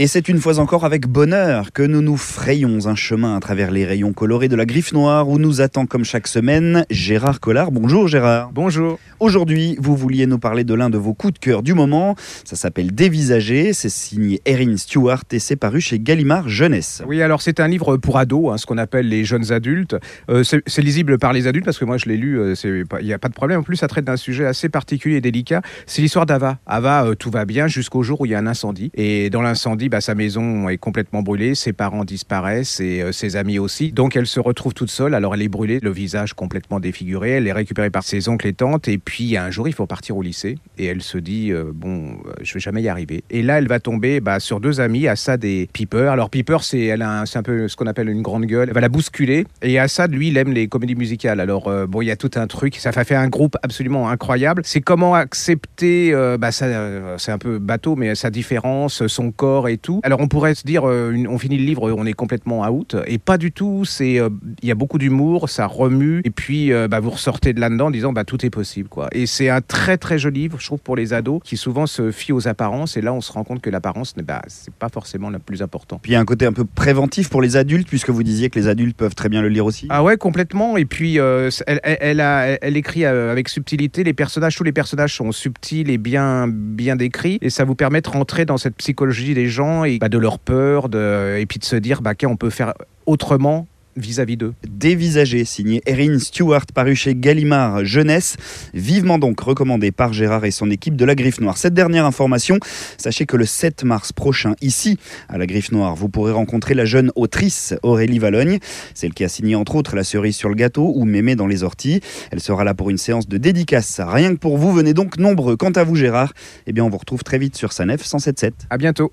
Et c'est une fois encore avec bonheur que nous nous frayons un chemin à travers les rayons colorés de la griffe noire où nous attend comme chaque semaine Gérard Collard. Bonjour Gérard. Bonjour. Aujourd'hui, vous vouliez nous parler de l'un de vos coups de cœur du moment. Ça s'appelle Dévisager, c'est signé Erin Stewart et c'est paru chez Gallimard Jeunesse. Oui, alors c'est un livre pour ados, hein, ce qu'on appelle les jeunes adultes. Euh, c'est lisible par les adultes parce que moi je l'ai lu, euh, il n'y a pas de problème. En plus, ça traite d'un sujet assez particulier et délicat. C'est l'histoire d'Ava. Ava, euh, tout va bien jusqu'au jour où il y a un incendie. Et dans l'incendie, bah, sa maison est complètement brûlée, ses parents disparaissent et euh, ses amis aussi. Donc elle se retrouve toute seule. Alors elle est brûlée, le visage complètement défiguré. Elle est récupérée par ses oncles et tantes. Et puis un jour, il faut partir au lycée. Et elle se dit, euh, bon, euh, je vais jamais y arriver. Et là, elle va tomber bah, sur deux amis, Assad et Piper. Alors Piper, c'est elle a un- peu ce qu'on appelle une grande gueule. Elle va la bousculer. Et Assad, lui, il aime les comédies musicales. Alors bon, il y a tout un truc. Ça fait un groupe absolument incroyable. C'est comment accepter, bah, c'est un peu bateau, mais sa différence, son corps et tout. Alors on pourrait se dire, euh, on finit le livre, on est complètement out. Et pas du tout. C'est, euh, il y a beaucoup d'humour, ça remue. Et puis euh, bah, vous ressortez de là-dedans en disant, bah tout est possible, quoi. Et c'est un très très joli livre, je trouve, pour les ados qui souvent se fient aux apparences. Et là, on se rend compte que l'apparence, n'est- bah, c'est pas forcément le plus important. Puis il y a un côté un peu préventif pour les adultes puisque vous disiez que les adultes peuvent très bien le lire aussi. Ah ouais, complètement. Et puis, euh, elle, a, elle- écrit avec subtilité. Les personnages, tous les personnages sont subtils et bien, bien décrits. Et ça vous permet de rentrer dans cette psychologie des gens et bah, de leur peur. De, et puis de se dire, bah, qu'on peut faire autrement vis-à-vis d'eux. Dévisager, signé Erin Stewart, paru chez Gallimard Jeunesse, vivement donc recommandé par Gérard et son équipe de la Griffe Noire. Cette dernière information, sachez que le 7 mars prochain, ici, à la Griffe Noire, vous pourrez rencontrer la jeune autrice Aurélie Valogne, celle qui a signé entre autres La cerise sur le gâteau ou Mémé dans les orties. Elle sera là pour une séance de dédicace, rien que pour vous, venez donc nombreux. Quant à vous Gérard, eh bien on vous retrouve très vite sur Sanef 177. À bientôt.